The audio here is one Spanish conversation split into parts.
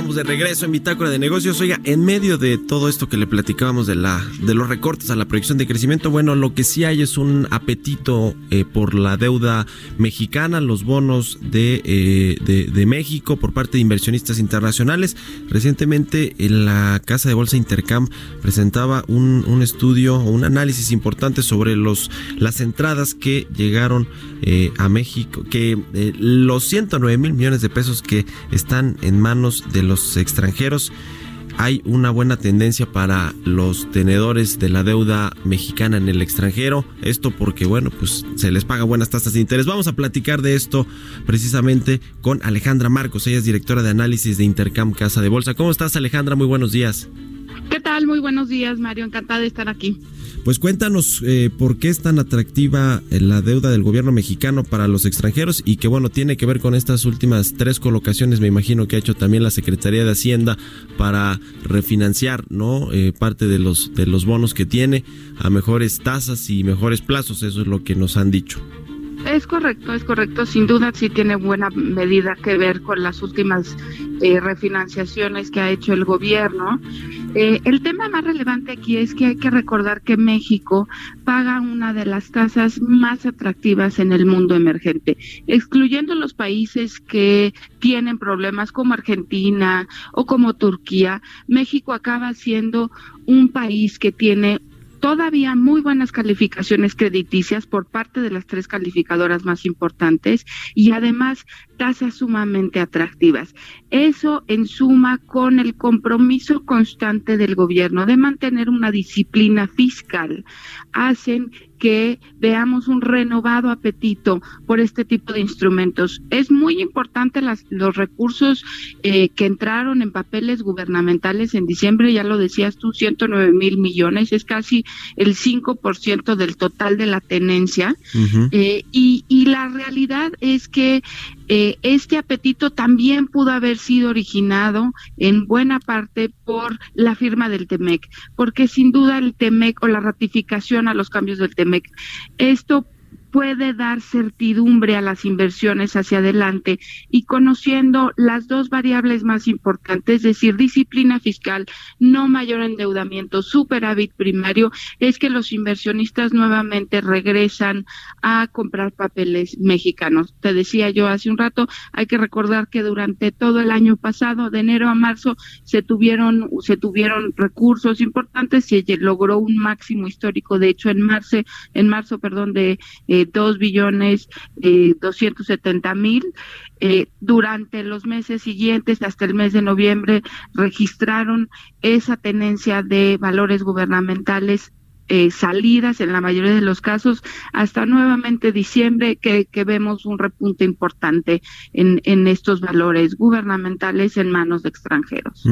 Estamos de regreso en Bitácora de Negocios. Oiga, en medio de todo esto que le platicábamos de la de los recortes a la proyección de crecimiento, bueno, lo que sí hay es un apetito eh, por la deuda mexicana, los bonos de, eh, de, de, México por parte de inversionistas internacionales. Recientemente en la casa de bolsa Intercam presentaba un, un estudio o un análisis importante sobre los las entradas que llegaron eh, a México, que los 109 mil millones de pesos que están en manos de extranjeros. Hay una buena tendencia para los tenedores de la deuda mexicana en el extranjero. Esto porque, bueno, pues se les paga buenas tasas de interés. Vamos a platicar de esto precisamente con Alejandra Marcos. Ella es directora de análisis de Intercam Casa de Bolsa. ¿Cómo estás, Alejandra? Muy buenos días. Muy buenos días, Mario. Encantada de estar aquí. Pues cuéntanos eh, por qué es tan atractiva eh, la deuda del gobierno mexicano para los extranjeros y que bueno, tiene que ver con estas últimas tres colocaciones, me imagino que ha hecho también la Secretaría de Hacienda para refinanciar, ¿no? Eh, parte de los, de los bonos que tiene a mejores tasas y mejores plazos, eso es lo que nos han dicho. Es correcto, es correcto. Sin duda sí tiene buena medida que ver con las últimas eh, refinanciaciones que ha hecho el gobierno. Eh, el tema más relevante aquí es que hay que recordar que México paga una de las tasas más atractivas en el mundo emergente, excluyendo los países que tienen problemas como Argentina o como Turquía. México acaba siendo un país que tiene todavía muy buenas calificaciones crediticias por parte de las tres calificadoras más importantes y además tasas sumamente atractivas. Eso en suma con el compromiso constante del gobierno de mantener una disciplina fiscal hacen que veamos un renovado apetito por este tipo de instrumentos. Es muy importante las, los recursos eh, que entraron en papeles gubernamentales en diciembre, ya lo decías tú, 109 mil millones, es casi el 5% del total de la tenencia. eh, y, y la realidad es que eh, este apetito también pudo haber sido originado en buena parte por la firma del TEMEC, porque sin duda el TEMEC o la ratificación a los cambios del TEMEC, esto puede dar certidumbre a las inversiones hacia adelante y conociendo las dos variables más importantes, es decir, disciplina fiscal, no mayor endeudamiento, superávit primario, es que los inversionistas nuevamente regresan a comprar papeles mexicanos. Te decía yo hace un rato, hay que recordar que durante todo el año pasado, de enero a marzo, se tuvieron se tuvieron recursos importantes y se logró un máximo histórico, de hecho en marzo, en marzo, perdón, de eh, dos billones eh, doscientos setenta mil. Eh, durante los meses siguientes, hasta el mes de noviembre, registraron esa tenencia de valores gubernamentales eh, salidas en la mayoría de los casos hasta nuevamente diciembre que, vemos un repunte importante en, estos valores gubernamentales en manos de extranjeros.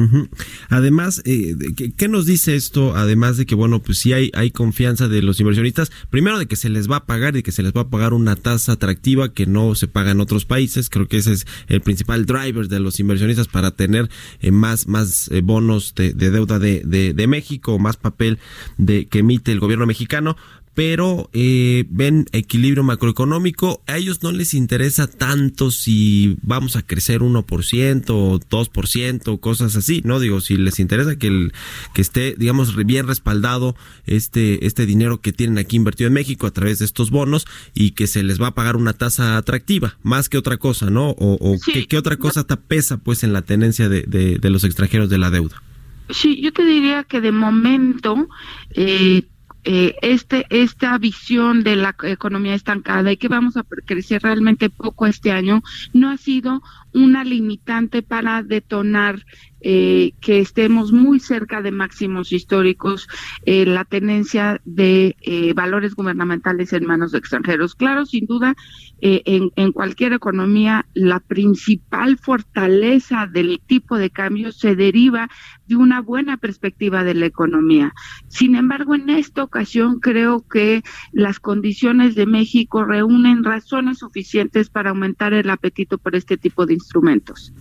Además, eh, ¿qué, ¿qué, nos dice esto? Además de que, bueno, pues sí hay, confianza de los inversionistas, primero de que se les va a pagar y que se les va a pagar una tasa atractiva que no se paga en otros países, creo que ese es el principal driver de los inversionistas para tener eh, más, más eh, bonos de, de deuda de, de, de México, más papel de que emite el gobierno mexicano, pero eh, ven equilibrio macroeconómico. A ellos no les interesa tanto si vamos a crecer 1% o 2%, cosas así, ¿no? Digo, si les interesa que, el, que esté, digamos, bien respaldado este, este dinero que tienen aquí invertido en México a través de estos bonos y que se les va a pagar una tasa atractiva, más que otra cosa, ¿no? O, o sí. ¿qué, ¿qué, otra cosa te pesa, pues, en la tenencia de, de, de los extranjeros de la deuda? Sí, yo te diría que de momento eh, eh, este esta visión de la economía estancada y que vamos a crecer realmente poco este año no ha sido una limitante para detonar eh, que estemos muy cerca de máximos históricos eh, la tenencia de eh, valores gubernamentales en manos de extranjeros. Claro, sin duda, en, en, cualquier economía, la principal fortaleza del tipo de cambio se deriva de una buena perspectiva de la economía. Sin embargo, en esta ocasión creo que las condiciones de México reúnen razones suficientes para aumentar el apetito por este tipo de instrumentos.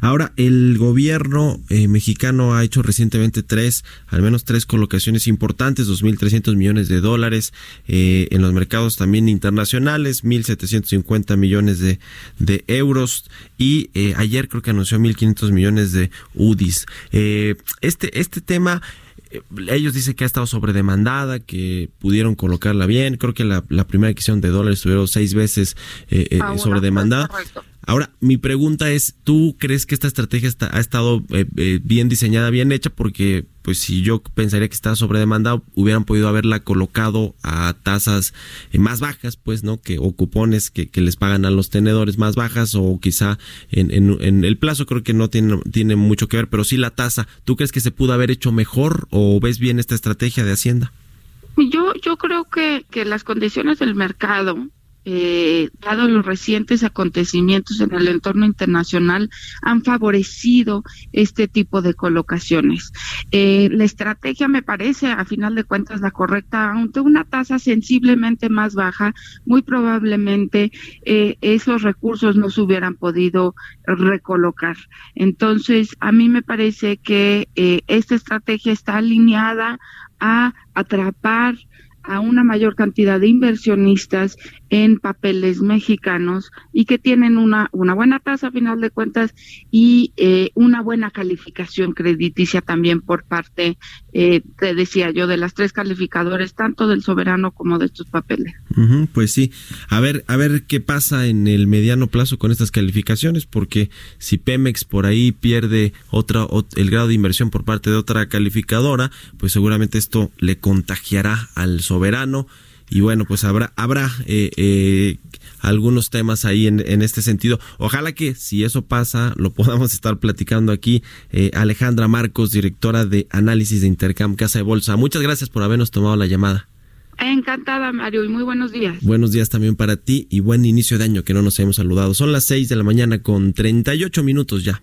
Ahora, el gobierno eh, mexicano ha hecho recientemente tres, al menos tres colocaciones importantes, 2.300 millones de dólares eh, en los mercados también internacionales, 1.750 millones de, de euros y eh, ayer creo que anunció 1.500 millones de UDIs. este, este tema ellos dicen que ha estado sobredemandada, que pudieron colocarla bien. Creo que la, primera adquisición de dólares estuvieron seis veces eh, eh ah, sobredemandada. Ahora, mi pregunta es, ¿tú crees que esta estrategia ha estado eh, eh, bien diseñada, bien hecha? Porque, pues, si yo pensaría que está sobredemandado, hubieran podido haberla colocado a tasas eh, más bajas, pues, ¿no? Que, o cupones que, les pagan a los tenedores más bajas, o quizá en, en, el plazo creo que no tiene, tiene mucho que ver, pero sí la tasa. ¿Tú crees que se pudo haber hecho mejor o ves bien esta estrategia de Hacienda? Yo, yo creo que, que las condiciones del mercado eh, dado los recientes acontecimientos en el entorno internacional, han favorecido este tipo de colocaciones. Eh, la estrategia me parece, a final de cuentas, la correcta, aunque una tasa sensiblemente más baja, muy probablemente eh, esos recursos no se hubieran podido recolocar. Entonces, a mí me parece que eh, esta estrategia está alineada a atrapar a una mayor cantidad de inversionistas en papeles mexicanos y que tienen una, una buena tasa a final de cuentas y eh, una buena calificación crediticia también por parte, eh, te decía yo, de las tres calificadores, tanto del soberano como de estos papeles. pues sí, a ver, a ver qué pasa en el mediano plazo con estas calificaciones, porque si Pemex por ahí pierde otra, el grado de inversión por parte de otra calificadora, pues seguramente esto le contagiará al soberano soberano y bueno pues habrá habrá eh, eh, algunos temas ahí en, en, este sentido ojalá que si eso pasa lo podamos estar platicando aquí eh, Alejandra Marcos directora de análisis de Intercam Casa de Bolsa muchas gracias por habernos tomado la llamada Encantada, Mario, y muy buenos días. Buenos días también para ti y buen inicio de año que no nos hemos saludado. Son las 6 de la mañana con 38 minutos ya.